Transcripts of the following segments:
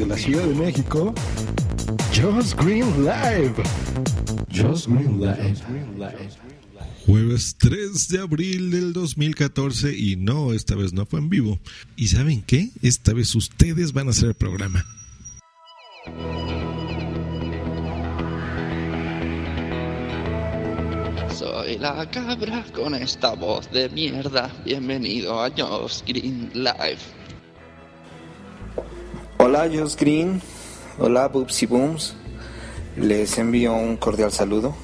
Desde la Ciudad de México, Joss Green Live. Joss Green Live. Jueves 3 de abril del 2014 y no, esta vez no fue en vivo. ¿Y saben qué? Esta vez ustedes van a hacer el programa. Soy la cabra con esta voz de mierda. Bienvenido a Joss Green Live. Hola, Joss Green. Hola, Boopsy Booms. Les envío un cordial saludo.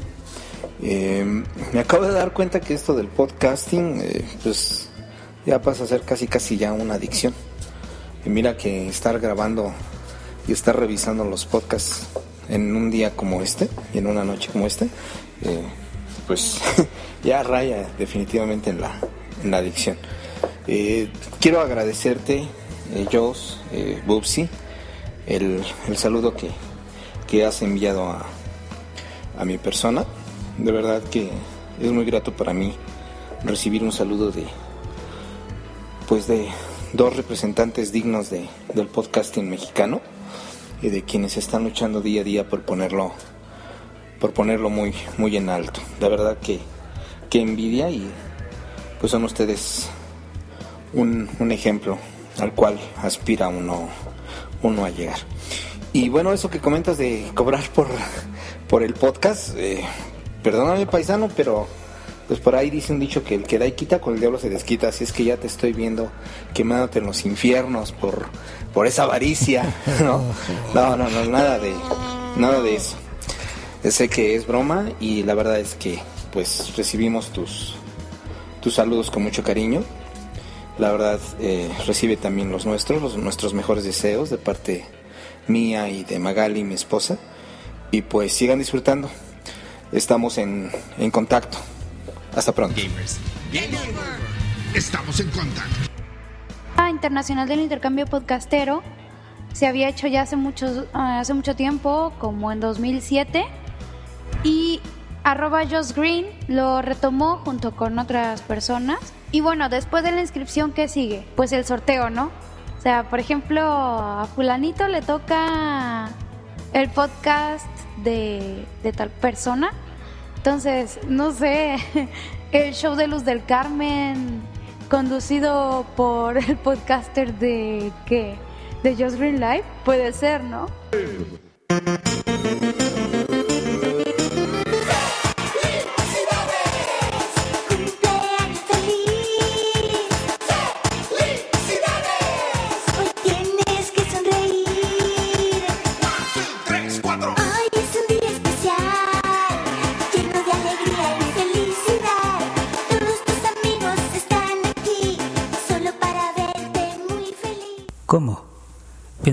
Eh, me acabo de dar cuenta que esto del podcasting, eh, pues ya pasa a ser casi casi ya una adicción. Y mira que estar grabando y estar revisando los podcasts en un día como este y en una noche como este, eh, pues ya raya definitivamente en la, en la adicción. Eh, quiero agradecerte, eh, Joss, eh, Bubsy, el, el saludo que, que has enviado a, a mi persona. De verdad que es muy grato para mí recibir un saludo de pues de dos representantes dignos de, del podcasting mexicano y de quienes están luchando día a día por ponerlo por ponerlo muy muy en alto. La verdad que, que envidia y pues son ustedes un, un ejemplo al cual aspira uno uno a llegar. Y bueno, eso que comentas de cobrar por, por el podcast, eh, perdóname paisano, pero pues por ahí dice un dicho que el que da y quita con el diablo se desquita, así es que ya te estoy viendo quemándote en los infiernos por, por esa avaricia, ¿no? No, no, no, nada de, nada de eso. Sé que es broma y la verdad es que pues recibimos tus, tus saludos con mucho cariño. La verdad eh, recibe también los nuestros, los, nuestros mejores deseos de parte mía y de Magali, mi esposa. Y pues sigan disfrutando. Estamos en, en contacto. Hasta pronto. Estamos en contacto. Internacional del Intercambio Podcastero se había hecho ya hace, muchos, ah, hace mucho tiempo, como en 2007, y arroba Joss Green lo retomó junto con otras personas. Y bueno, después de la inscripción, ¿qué sigue? Pues el sorteo, ¿no? O sea, por ejemplo, a fulanito le toca el podcast de, de tal persona. Entonces, no sé, el show de Luz del Carmen, conducido por el podcaster de qué? De Just Green Life, puede ser, ¿no?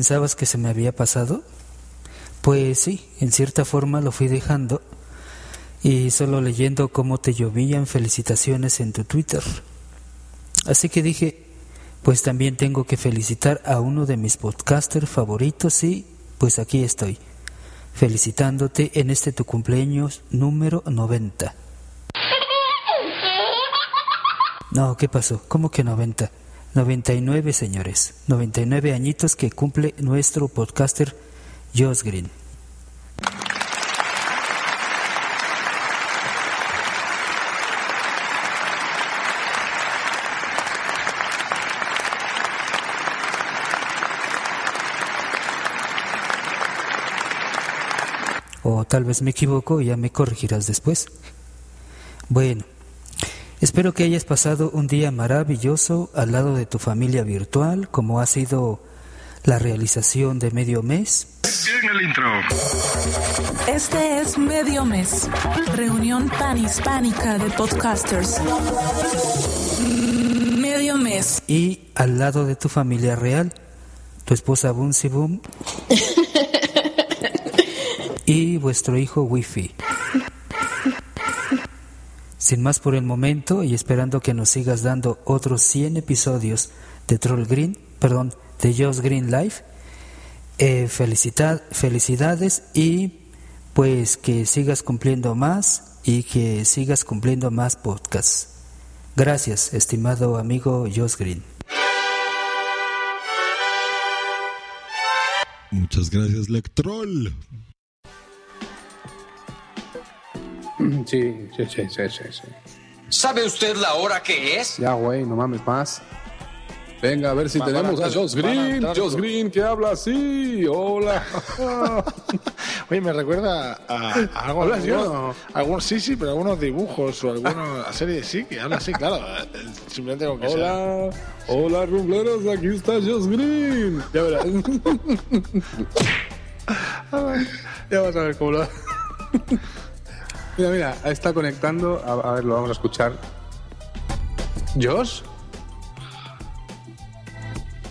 ¿Pensabas que se me había pasado? Pues sí, en cierta forma lo fui dejando y solo leyendo cómo te llovían felicitaciones en tu Twitter. Así que dije, pues también tengo que felicitar a uno de mis podcasters favoritos y pues aquí estoy, felicitándote en este tu cumpleaños número 90. No, ¿qué pasó? ¿Cómo que 90? 99, señores. 99 añitos que cumple nuestro podcaster Josh Green. O tal vez me equivoco y ya me corregirás después. Bueno, espero que hayas pasado un día maravilloso al lado de tu familia virtual, como ha sido la realización de medio mes. En el intro. Este es Medio Mes, reunión panhispánica de podcasters. Medio mes. Y al lado de tu familia real, tu esposa Boom y vuestro hijo Wifi. Sin más por el momento y esperando que nos sigas dando otros 100 episodios de Troll Green, perdón, de Josh Green Life, eh, felicidades y pues que sigas cumpliendo más y que sigas cumpliendo más podcasts. Gracias, estimado amigo Josh Green. Muchas gracias, Lectrol. Sí, sí, sí, sí, sí, sí. ¿Sabe usted la hora que es? Ya, güey, no mames más. Venga, a ver si van a tenemos a entrar- Josh a Green. entrar- Josh Green que habla así. Hola. Oye, me recuerda a, a algo. ¿Hablas yo? algunos- algunos- sí, sí, pero algunos dibujos o alguna serie sí, que habla así, claro. Simplemente con que sea. Hola. Hola, rumbleros. Aquí está Josh Green. Ya verás. ya vas a ver cómo lo. Mira, mira, está conectando. A, a ver, lo vamos a escuchar. ¿Josh?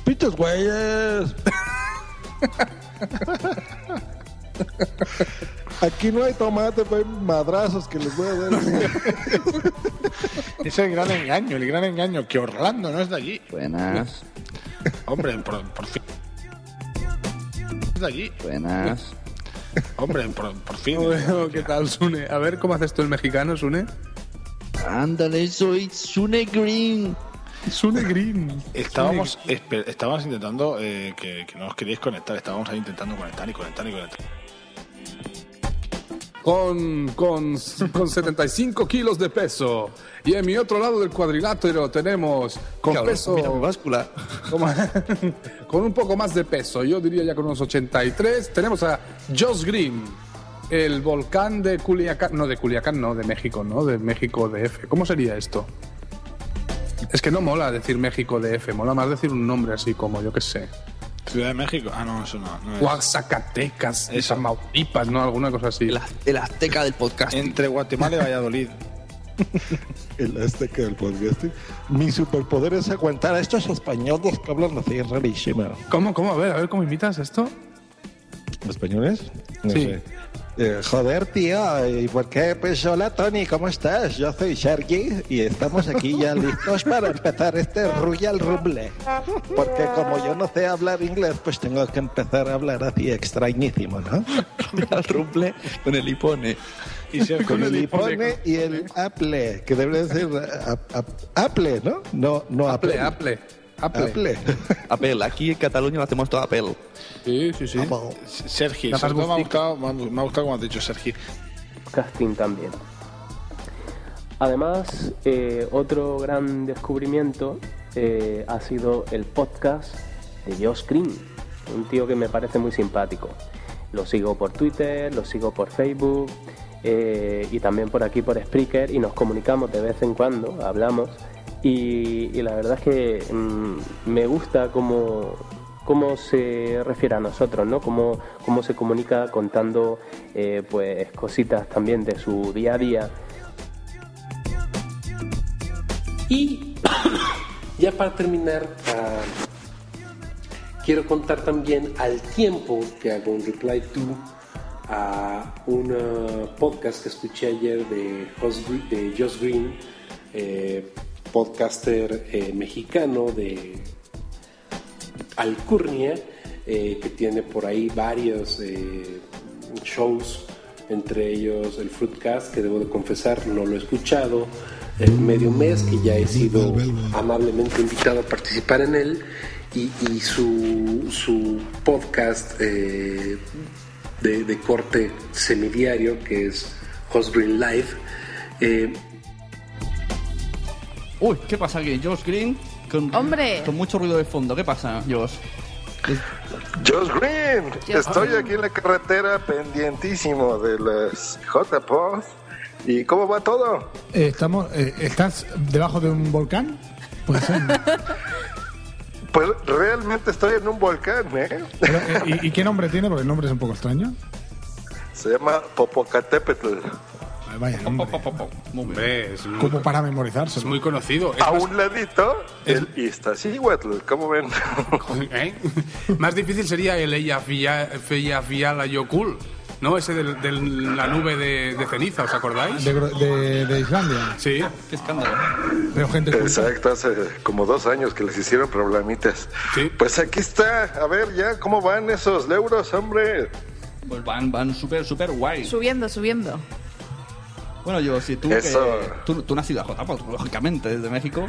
¡Pitos, güeyes! Aquí no hay tomate, pero hay madrazos que les voy a dar. Ese es el gran engaño, el gran engaño, que Orlando no es de allí. Buenas, Hombre, por, por fin. Es de allí. buenas. Hombre, por, por fin. Bueno, ¿Qué tal, Sune? A ver, ¿cómo haces tú el mexicano, Sune? Ándale, soy Sune Green. Sune Green. Estábamos intentando eh, que, que no os queríais conectar. Estábamos ahí intentando conectar y conectar y conectar. Con, con, con 75 kilos de peso. Y en mi otro lado del cuadrilátero tenemos con Cabrón, peso. mira mi báscula. como- con un poco más de peso, yo diría ya con unos 83. Tenemos a Josh Green, el volcán de Culiacán. No, de Culiacán, no, de México, ¿no? De México DF. ¿Cómo sería esto? Es que no mola decir México DF, mola más decir un nombre así como, yo qué sé. Ciudad de México. Ah, no, eso no. no es. Oaxacatecas, Eso. Tamaulipas, ¿no? Alguna cosa así. El azteca del podcast. Entre Guatemala y Valladolid. El azteca del podcast. Mi superpoder es aguantar a estos españoles que hablan así rarísimo. ¿Cómo, cómo? A ver, a ver, ¿cómo imitas esto? ¿Españoles? No Sí. sé. Eh, joder, tío, ¿y por qué? Pues hola, Tony, ¿cómo estás? Yo soy Sergi y estamos aquí ya listos para empezar este Royal Rumble. Porque como yo no sé hablar inglés, pues tengo que empezar a hablar así extrañísimo, ¿no? Al rumble con el hipone. Y Sergio, Con el y el Apple, que ser ap- ap- Apple, ¿no? No, no Apple, Apple. Apple. Apple. Apple. Apple, aquí en Cataluña lo hacemos todo Apple. Sí, sí, sí. Sergi, me ha gustado, me ha- me ha gustado como has dicho, Sergi. casting también. Además, eh, otro gran descubrimiento eh, ha sido el podcast de Josh Green, un tío que me parece muy simpático. Lo sigo por Twitter, lo sigo por Facebook eh, y también por aquí por Spreaker y nos comunicamos de vez en cuando, hablamos y, la verdad es que mm, me gusta cómo, cómo se refiere a nosotros, ¿no? Cómo, cómo se comunica contando eh, pues cositas también de su día a día. Y ya para terminar, ah, quiero contar también al tiempo que hago un reply to a un ah, podcast que escuché ayer de Josh Green, eh, podcaster eh, mexicano de Alcurnia, eh, que tiene por ahí varios eh, shows, entre ellos el Fruitcast, que debo de confesar no lo he escuchado, el medio mes, que ya he sido amablemente invitado a participar en él, y, su, su podcast de, de corte semidiario, que es Host Green Live. Uy, ¿qué pasa aquí? Josh Green con, Hombre. con mucho ruido de fondo. ¿Qué pasa, Josh? Josh Green, Josh estoy Green. aquí en la carretera pendientísimo de las J-Post. ¿Y cómo va todo? Eh, estamos, eh, ¿Estás debajo de un volcán? Puede. Pues realmente estoy en un volcán, ¿eh? Pero, eh, ¿y, y qué nombre tiene? Porque el nombre es un poco extraño. Se llama Popocatépetl. Vaya nombre. Hombre, es, Como para memorizarse. es muy conocido. A un ladito, el Iztaccíhuatl. ¿Cómo ven? ¿eh? más difícil sería el Ella Fia- Fiala Yokul, ¿no? Ese de la nube de, de ceniza, ¿os acordáis? De, de- de Islandia. Sí. Qué escándalo. Pero gente Exacto, hace como dos años que les hicieron problemitas. Pues aquí está. A ver ya, ¿cómo van esos euros, hombre? Pues van, van súper, súper guay. Subiendo, subiendo. Bueno, yo, si tú, Eso. que, tú, tú ido a J, pues, lógicamente, desde México.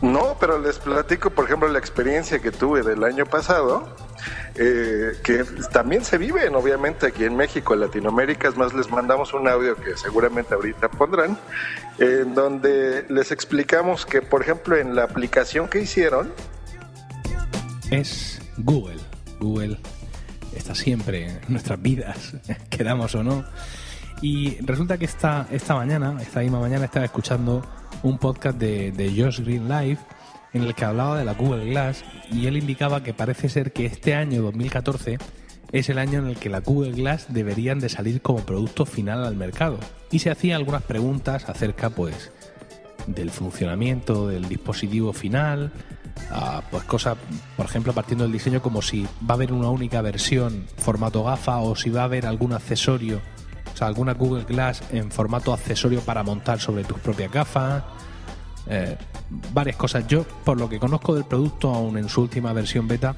No, pero les platico, por ejemplo, la experiencia que tuve del año pasado, eh, que también se viven, obviamente, aquí en México, en Latinoamérica. Es más, les mandamos un audio que seguramente ahorita pondrán, en donde les explicamos que, por ejemplo, en la aplicación que hicieron, es Google. Google está siempre en nuestras vidas, queramos o no. Y resulta que esta, esta mañana, esta misma mañana, estaba escuchando un podcast de, Josh Green Live en el que hablaba de la Google Glass y él indicaba que parece ser que este año 2014 es el año en el que la Google Glass deberían de salir como producto final al mercado. Y se hacía algunas preguntas acerca pues del funcionamiento del dispositivo final, a, pues cosas, por ejemplo, partiendo del diseño como si va a haber una única versión formato gafa o si va a haber algún accesorio, alguna Google Glass en formato accesorio para montar sobre tus propias gafas, eh, varias cosas. Yo, por lo que conozco del producto, aún en su última versión beta,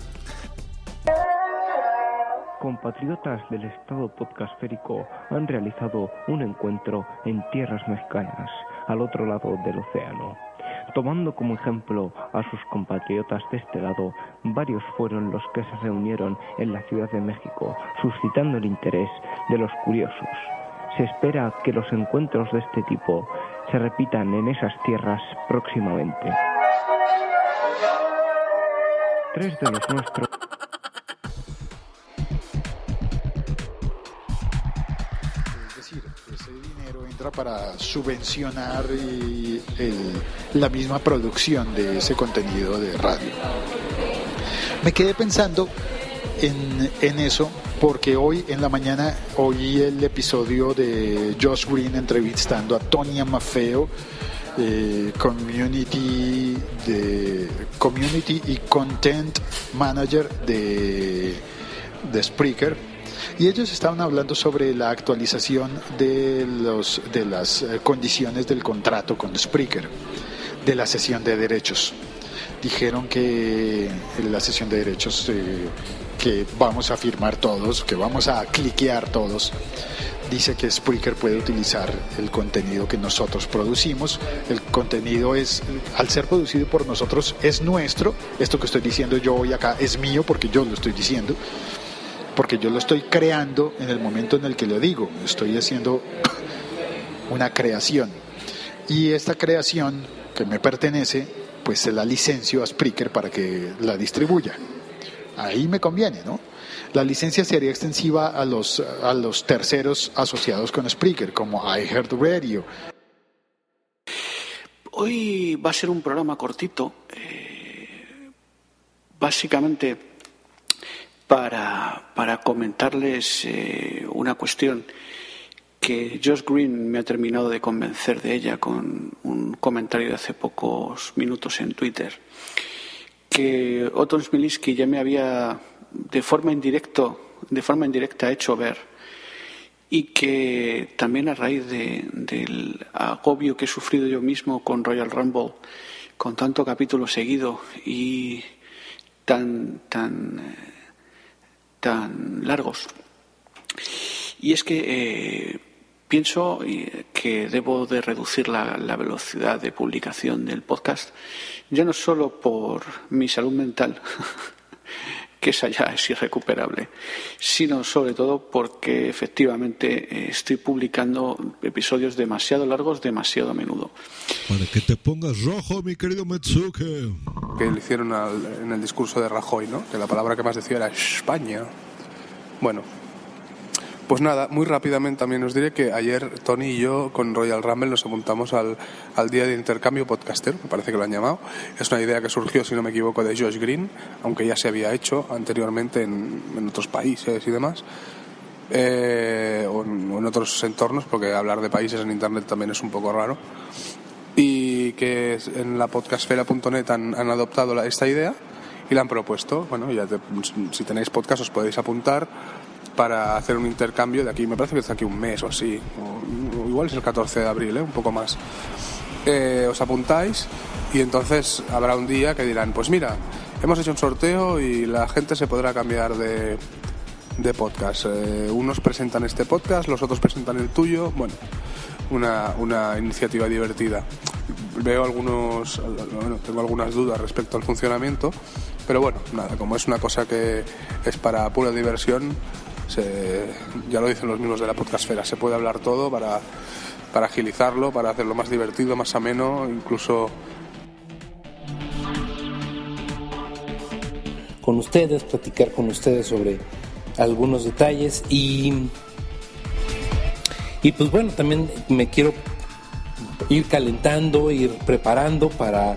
Compatriotas del Estado podcastférico han realizado un encuentro en tierras mexicanas, al otro lado del océano. Tomando como ejemplo a sus compatriotas de este lado, varios fueron los que se reunieron en la Ciudad de México, suscitando el interés de los curiosos. Se espera que los encuentros de este tipo se repitan en esas tierras próximamente. Tres de los nuestros para subvencionar la misma producción de ese contenido de radio. Me quedé pensando en, eso porque hoy en la mañana oí el episodio de Josh Green entrevistando a Tonya Maffeo, eh, community, community y content manager de, de Spreaker. Y ellos estaban hablando sobre la actualización de, los, de las eh, condiciones del contrato con Spreaker, de la sesión de derechos. Dijeron que en la sesión de derechos eh, que vamos a firmar todos, que vamos a cliquear todos, dice que Spreaker puede utilizar el contenido que nosotros producimos. El contenido es, al ser producido por nosotros, es nuestro. Esto que estoy diciendo yo hoy acá es mío porque yo lo estoy diciendo porque yo lo estoy creando en el momento en el que lo digo, estoy haciendo una creación. Y esta creación que me pertenece, pues se la licencio a Spreaker para que la distribuya. Ahí me conviene, ¿no? La licencia sería extensiva a los, a los terceros asociados con Spreaker, como iHeartRadio. Hoy va a ser un programa cortito, eh, básicamente para, comentarles eh, una cuestión que Josh Green me ha terminado de convencer de ella con un comentario de hace pocos minutos en Twitter, que Otto Smilinski ya me había de forma indirecto, de forma indirecta hecho ver y que también a raíz de- del agobio que he sufrido yo mismo con Royal Rumble, con tanto capítulo seguido y tan tan eh, tan largos. Y es que eh, pienso eh, que debo de reducir la, la velocidad de publicación del podcast, ya no solo por mi salud mental, que esa ya es irrecuperable, sino sobre todo porque efectivamente eh, estoy publicando episodios demasiado largos, demasiado a menudo. Para que te pongas rojo, mi querido Metsuke. que le hicieron al- en el discurso de Rajoy, ¿no? Que la palabra que más decía era España. Bueno, pues nada, muy rápidamente también os diré que ayer Tony y yo con Royal Rumble nos apuntamos al, al día de intercambio podcastero, me parece que lo han llamado. Es una idea que surgió, si no me equivoco, de Josh Green, aunque ya se había hecho anteriormente en, en otros países y demás. eh, o, en, otros entornos, porque hablar de países en Internet también es un poco raro. Y que en la podcastfera.net han, han adoptado la- esta idea y la han propuesto. Bueno, ya te- si tenéis podcast os podéis apuntar para hacer un intercambio de aquí, me parece que es de aquí un mes o así, o igual es el 14 de abril, ¿eh? un poco más. Eh, os apuntáis y entonces habrá un día que dirán, pues mira, hemos hecho un sorteo y la gente se podrá cambiar de, de podcast. Eh, unos presentan este podcast, los otros presentan el tuyo. Bueno, una, una iniciativa divertida. Veo algunos, bueno, tengo algunas dudas respecto al funcionamiento, pero bueno, nada, como es una cosa que es para pura diversión, ya lo dicen los mismos de la podcastfera, se puede hablar todo para, para agilizarlo, para hacerlo más divertido, más ameno, incluso con ustedes, platicar con ustedes sobre algunos detalles y y pues bueno, también me quiero ir calentando, ir preparando para,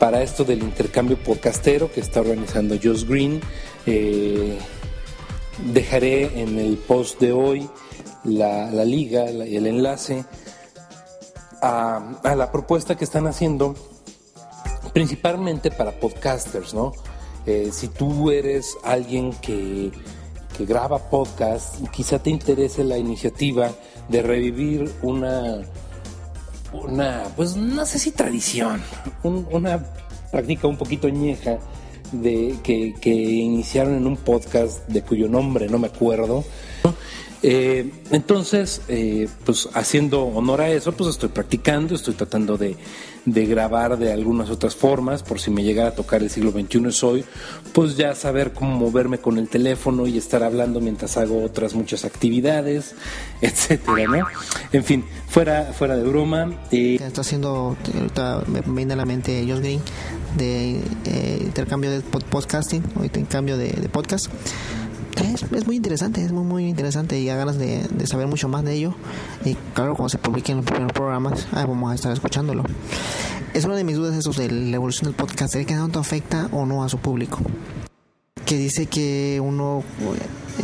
para esto del intercambio podcastero que está organizando Josh Green. Eh, dejaré en el post de hoy la, la liga, la- el enlace a, la propuesta que están haciendo principalmente para podcasters, ¿no? Eh, si tú eres alguien que, que graba podcast, quizá te interese la iniciativa de revivir una, una pues no sé si tradición, un- una práctica un poquito ñeja de, que, que iniciaron en un podcast de cuyo nombre no me acuerdo. Eh, entonces, eh, pues haciendo honor a eso, pues estoy practicando, estoy tratando de, grabar de algunas otras formas, por si me llegara a tocar el siglo XXI es hoy, pues ya saber cómo moverme con el teléfono y estar hablando mientras hago otras muchas actividades, etcétera, ¿no? En fin, fuera, fuera de broma. eh, Está haciendo, ahorita me viene a la mente Josh Green de eh, intercambio de pod- podcasting o intercambio de, de podcast. Es, es muy interesante, es muy muy interesante y da ganas de, de saber mucho más de ello. Y claro, cuando se publiquen los primeros programas, vamos a estar escuchándolo. Es una de mis dudas esos de la evolución del podcast, ¿qué tanto afecta o no a su público? Que dice que uno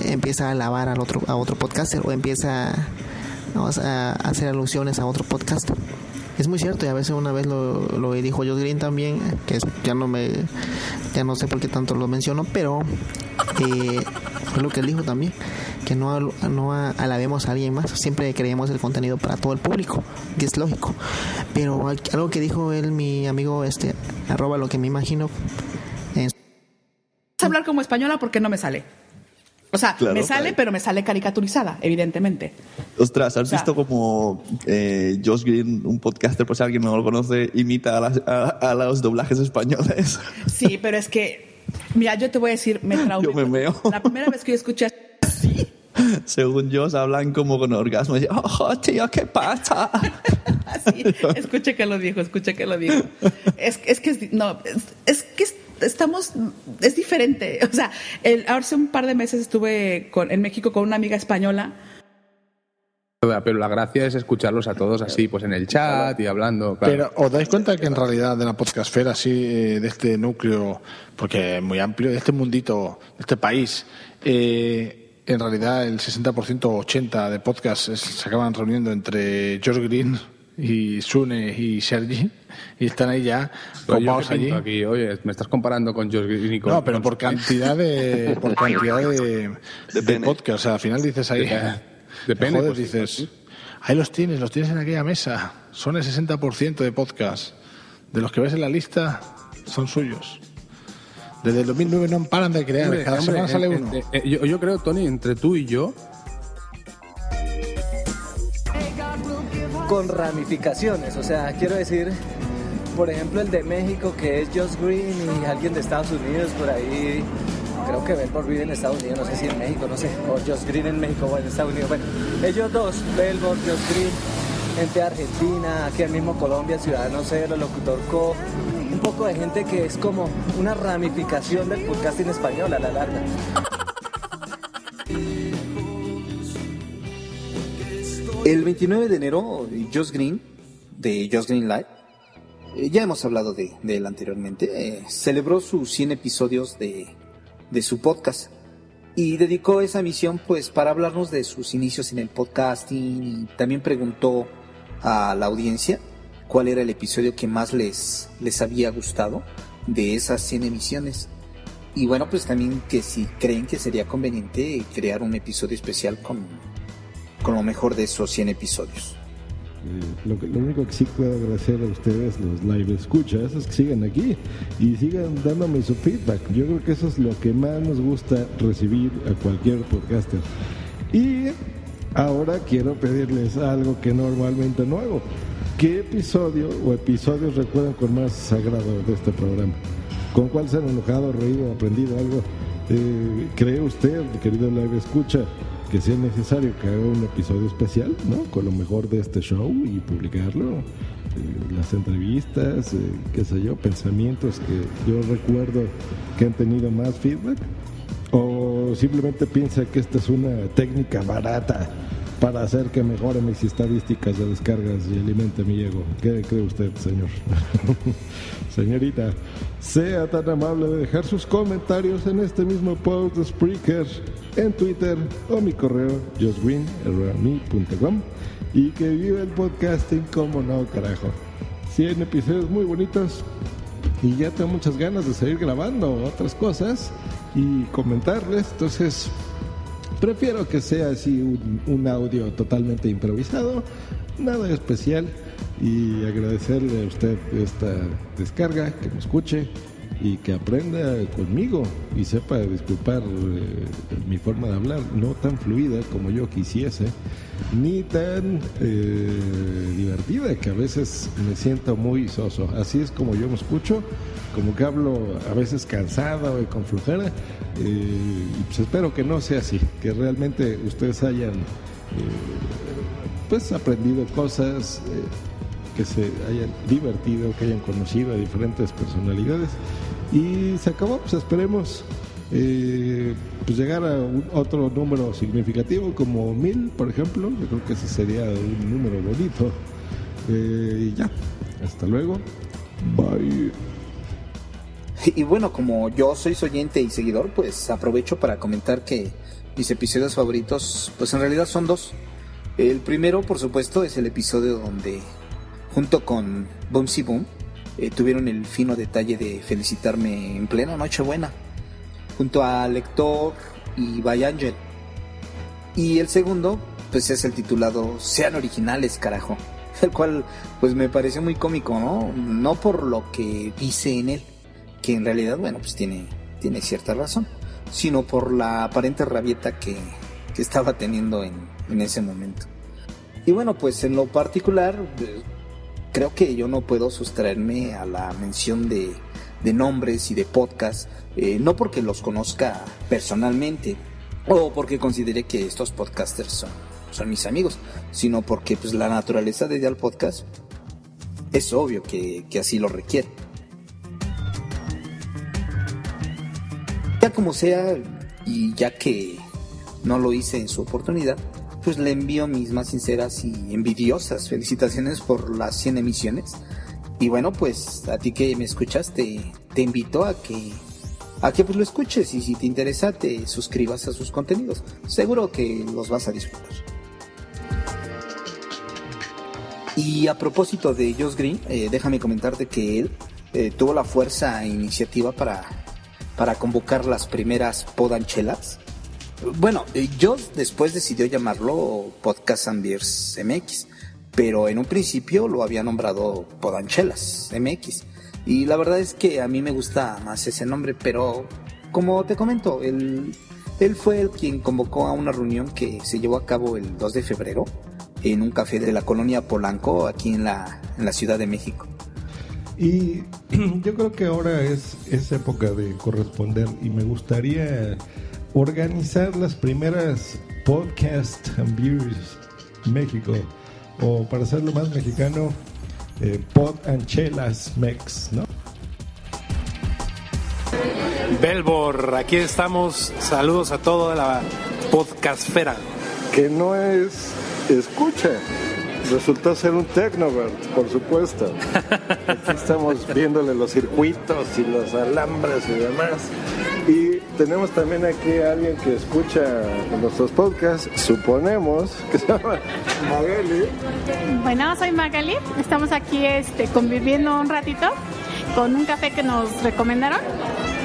eh, empieza a alabar al otro, a otro podcaster o empieza vamos a hacer alusiones a otro podcast. Es muy cierto y a veces una vez lo, lo dijo Josh Green también, que es- ya no me ya no sé por qué tanto lo menciono, pero eh, fue lo que él dijo también, que no, no alabemos a alguien más, siempre creemos el contenido para todo el público, que es lógico. Pero al- algo que dijo él, mi amigo, este, arroba lo que me imagino, en hablar como española porque no me sale. O sea, Claro, me sale, claro. pero me sale caricaturizada, evidentemente. Ostras, ¿has O sea- visto como eh, Josh Green, un podcaster, por si alguien no lo conoce, imita a, las- a- a los doblajes españoles? Sí, pero es que, mira, yo te voy a decir, me traumé. Yo me meo. La primera vez que yo escuché Según Josh, hablan como con orgasmo. Y, oh, tío, ¿qué pasa? así, escuche que lo dijo, escuche que lo dijo. Es, es que, es, no, es, es que es- estamos, es diferente. O sea, el, hace un par de meses estuve con, en México con una amiga española Pero la gracia es escucharlos a todos así, pues en el chat y hablando. claro. Pero os dais cuenta que en realidad de la podcastfera, así, eh, de este núcleo, porque es muy amplio, de este mundito, de este país, eh, en realidad el 60% o 80% de podcasts se acaban reuniendo entre George Green y Sune y Sergi y están ahí ya copados allí. aquí, oye, me estás comparando con George Green y con- No, pero con- por cantidad de, por cantidad de, de podcast. O sea, al final dices ahí. De- de pene, joder, pues, dices. Ahí los tienes, los tienes en aquella mesa. Son el 60% de podcast. De los que ves en la lista, son suyos. Desde el 2009 no paran de crear. Hombre, Cada hombre, semana sale eh, uno. eh, eh, yo, yo creo, Tony, entre tú y yo, con ramificaciones. O sea, quiero decir, por ejemplo, el de México, que es Josh Green, y alguien de Estados Unidos por ahí. Creo que Belmore vive en Estados Unidos, no sé si en México, no sé. O Josh Green en México o en Estados Unidos. Bueno, ellos dos, Belmore, Josh Green, gente de Argentina, aquí en mismo Colombia, Ciudadano Cero, Locutor Co. Un poco de gente que es como una ramificación del podcasting español a la larga. El 29 de enero, Josh Green, de Josh Green Live, eh, ya hemos hablado de, de él anteriormente, eh, celebró sus 100 episodios de, de su podcast. y dedicó esa emisión pues para hablarnos de sus inicios en el podcasting y también preguntó a la audiencia cuál era el episodio que más les, les había gustado de esas 100 emisiones. Y bueno, pues también que si creen que sería conveniente crear un episodio especial con, con lo mejor de esos 100 episodios. Eh, lo, que- lo único que sí puedo agradecer a ustedes, los live escuchas, es que sigan aquí y sigan dándome su feedback. Yo creo que eso es lo que más nos gusta recibir a cualquier podcaster. Y ahora quiero pedirles algo que normalmente no hago. ¿Qué episodio o episodios recuerdan con más sagrado de este programa? ¿Con cuál se han enojado, reído, aprendido algo? Eh, ¿Cree usted, querido live escucha, que sea necesario que haga un episodio especial, ¿no? Con lo mejor de este show y publicarlo. Eh, las entrevistas, eh, qué sé yo, pensamientos que yo recuerdo que han tenido más feedback. O simplemente piensa que esta es una técnica barata para hacer que mejore mis estadísticas de descargas y alimente mi ego. ¿Qué cree usted, señor? Señorita, sea tan amable de dejar sus comentarios en este mismo post de Spreaker, en Twitter o mi correo justwin.com y que viva el podcasting como no, carajo. 100 episodios muy bonitos y ya tengo muchas ganas de seguir grabando otras cosas y comentarles, entonces prefiero que sea así un, audio totalmente improvisado, nada especial y agradecerle a usted esta descarga, que me escuche y que aprenda conmigo y sepa disculpar eh, mi forma de hablar, no tan fluida como yo quisiese, ni tan eh, divertida que a veces me siento muy soso. Así es como yo me escucho, como que hablo a veces cansado y con flojera. eh, pues espero que no sea así, que realmente ustedes hayan eh, pues aprendido cosas. eh, que se hayan divertido, que hayan conocido a diferentes personalidades. Y se acabó, pues esperemos pues llegar a otro número significativo como mil, por ejemplo. Yo creo que ese sería un número bonito. Y ya, hasta luego. Bye. Y bueno, como yo soy su oyente y seguidor, pues aprovecho para comentar que mis episodios favoritos, pues en realidad son dos. El primero, por supuesto, es el episodio donde, junto con Boomsy Boom, eh, tuvieron el fino detalle de felicitarme en plena Nochebuena, junto a Lector y By Angel. Y el segundo, pues es el titulado Sean originales, carajo. El cual, pues me pareció muy cómico, ¿no? No por lo que dice en él, que en realidad, bueno, pues tiene, tiene cierta razón, sino por la aparente rabieta que, que estaba teniendo en, en ese momento. Y bueno, pues en lo particular, eh, creo que yo no puedo sustraerme a la mención de, nombres y de podcasts, eh, no porque los conozca personalmente o porque considere que estos podcasters son, son mis amigos, sino porque pues la naturaleza de Ideal Podcast es obvio que, que así lo requiere. Ya como sea, y ya que no lo hice en su oportunidad, pues le envío mis más sinceras y envidiosas felicitaciones por las 100 emisiones. Y bueno, pues a ti que me escuchas, te, te invito a que, a que pues lo escuches y si te interesa, te suscribas a sus contenidos. Seguro que los vas a disfrutar. Y a propósito de Josh Green, eh, déjame comentarte que él eh, tuvo la fuerza e iniciativa para, para convocar las primeras podanchelas. Bueno, eh, Josh después decidió llamarlo Podcast and Beers MX, pero en un principio lo había nombrado Podanchelas MX. Y la verdad es que a mí me gusta más ese nombre, pero como te comento, él, él fue el quien convocó a una reunión que se llevó a cabo el 2 de febrero en un café de la colonia Polanco, aquí en la Ciudad de México. Y yo creo que ahora es, es época de corresponder y me gustaría organizar las primeras podcast and beers México o para hacerlo más mexicano eh, pod and chelas mex, ¿no? Belbor, aquí estamos. Saludos a toda la podcastfera. Que no es escucha, resultó ser un Technobird, por supuesto. Aquí estamos viéndole los circuitos y los alambres y demás. Y tenemos también aquí a alguien que escucha nuestros podcasts, suponemos, que se llama Magali. Bueno, soy Magali. Estamos aquí este, conviviendo un ratito con un café que nos recomendaron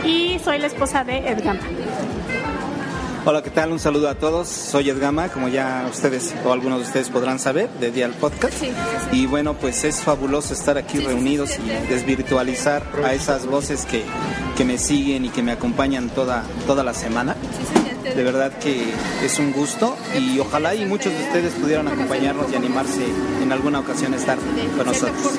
y soy la esposa de Edgama. Hola, ¿qué tal? Un saludo a todos. Soy Edgama, como ya ustedes o algunos de ustedes podrán saber, de Dial Podcast. Y bueno, pues es fabuloso estar aquí reunidos y desvirtualizar a esas voces que, que me siguen y que me acompañan toda, toda la semana. De verdad que es un gusto y ojalá y muchos de ustedes pudieran acompañarnos y animarse en alguna ocasión a estar con nosotros.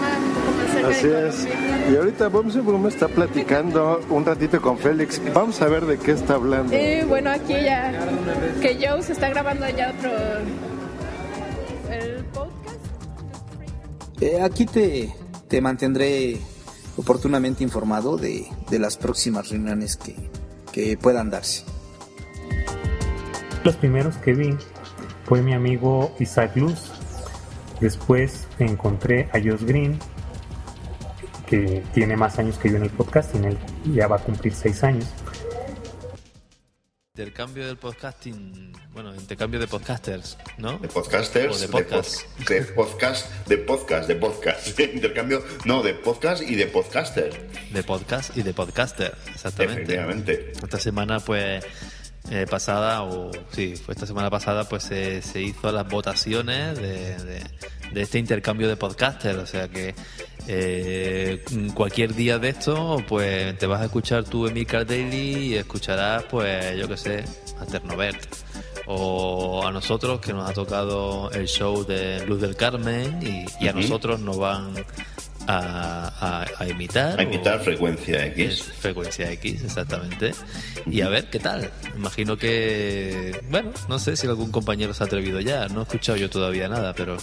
Así es. Y ahorita Boom Boom está platicando un ratito con Félix. Vamos a ver de qué está hablando. Eh, bueno, aquí ya que Joe se está grabando ya otro el podcast. Eh, aquí te, te mantendré oportunamente informado de, de las próximas reuniones que, que puedan darse. Los primeros que vi fue mi amigo Isaac Luz. Después encontré a Josh Green, que tiene más años que yo en el podcasting, él ya va a cumplir seis años. Intercambio del podcasting, bueno, intercambio de podcasters, ¿no? De podcasters, O de de, podcast. pod- de podcast, de podcast, de podcast. Intercambio, no, de podcast y de podcaster. De podcast y de podcaster, exactamente. Efectivamente. Esta semana, pues, eh, pasada, o sí, fue esta semana pasada, pues se, se hizo las votaciones de, de- de este intercambio de podcaster. O sea que eh, cualquier día de esto, pues te vas a escuchar tu Emilcar Daily y escucharás, pues, yo qué sé, a Ternobert. O a nosotros, que nos ha tocado el show de Luz del Carmen, y, y a nosotros nos van a, a- a imitar. A imitar o- frecuencia X. frecuencia X, exactamente. Y a ver qué tal. Imagino que. Bueno, no sé si algún compañero se ha atrevido ya. No he escuchado yo todavía nada, pero.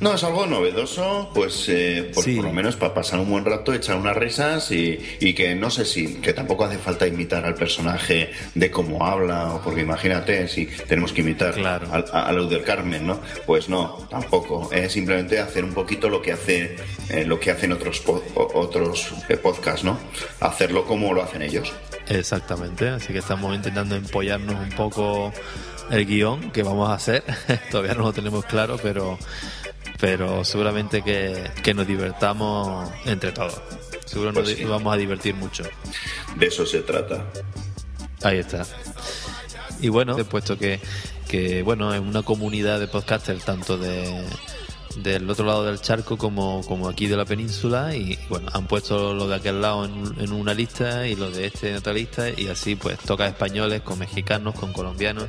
No, es algo novedoso, pues, eh, pues por lo menos para pasar un buen rato, echar unas risas y, y que no sé si, que tampoco hace falta imitar al personaje de cómo habla, o porque imagínate si tenemos que imitar al- a, a del Carmen, ¿no? Pues no, tampoco. Es simplemente hacer un poquito lo que hace, eh, lo que hacen otros otros eh, podcasts, ¿no? Hacerlo como lo hacen ellos. Exactamente. Así que estamos intentando empollarnos un poco el guion que vamos a hacer. todavía no lo tenemos claro, pero. Pero seguramente que, que nos divertamos entre todos. Seguro nos, Pues sí. nos vamos a divertir mucho. De eso se trata. Ahí está. Y bueno, puesto que, que bueno, en una comunidad de podcasters, tanto de del otro lado del charco como, como aquí de la península y bueno, han puesto lo de aquel lado en, en una lista y lo de este en otra lista y así pues toca españoles con mexicanos, con colombianos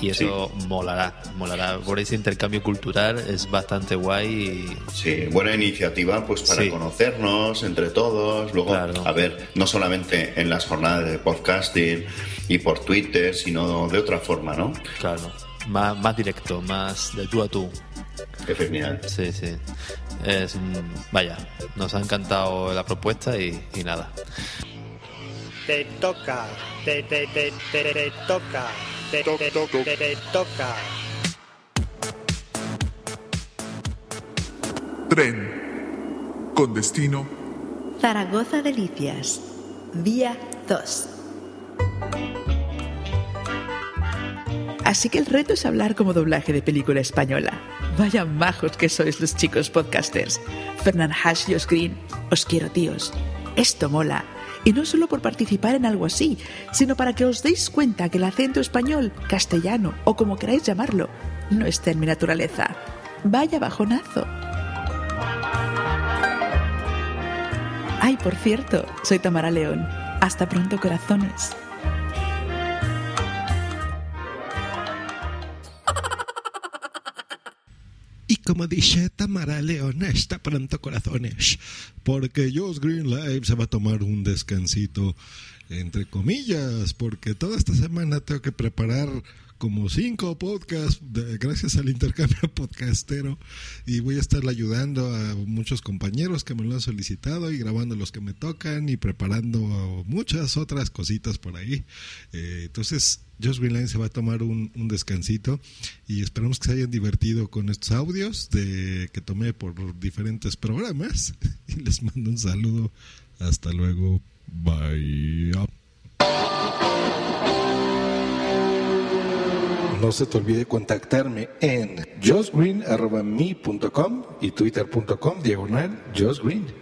y eso molará, molará. Por ese intercambio cultural es bastante guay y Sí, buena iniciativa pues para Sí. conocernos entre todos. Luego, a ver, no solamente en las jornadas de podcasting y por Twitter, sino de otra forma, ¿no? Claro, más, más directo, más de tú a tú. Efectivamente. Sí, sí. Es, vaya, nos ha encantado la propuesta y, y nada. Te toca, te, te, te, te, te toca, te, te, te, te, te toca. Tren. Con destino. Zaragoza Delicias. Día 2. Así que el reto es hablar como doblaje de película española. Vaya majos que sois los chicos podcasters. Fernand Hash y Green, os quiero tíos. Esto mola. Y no solo por participar en algo así, sino para que os deis cuenta que el acento español, castellano o como queráis llamarlo, no está en mi naturaleza. Vaya bajonazo. Ay, por cierto, soy Tamara León. Hasta pronto, corazones. Como dice Tamara León, está pronto corazones, porque Josh Green Live se va a tomar un descansito, entre comillas, porque toda esta semana tengo que preparar como cinco podcasts de- gracias al intercambio podcastero y voy a estarle ayudando a muchos compañeros que me lo han solicitado y grabando los que me tocan y preparando muchas otras cositas por ahí. Eh, entonces Josh Greenline se va a tomar un, un, descansito y esperamos que se hayan divertido con estos audios de que tomé por diferentes programas. Y les mando un saludo. Hasta luego. Bye. No se te olvide contactarme en josgreen.me.com y twitter.com diagonal josgreen.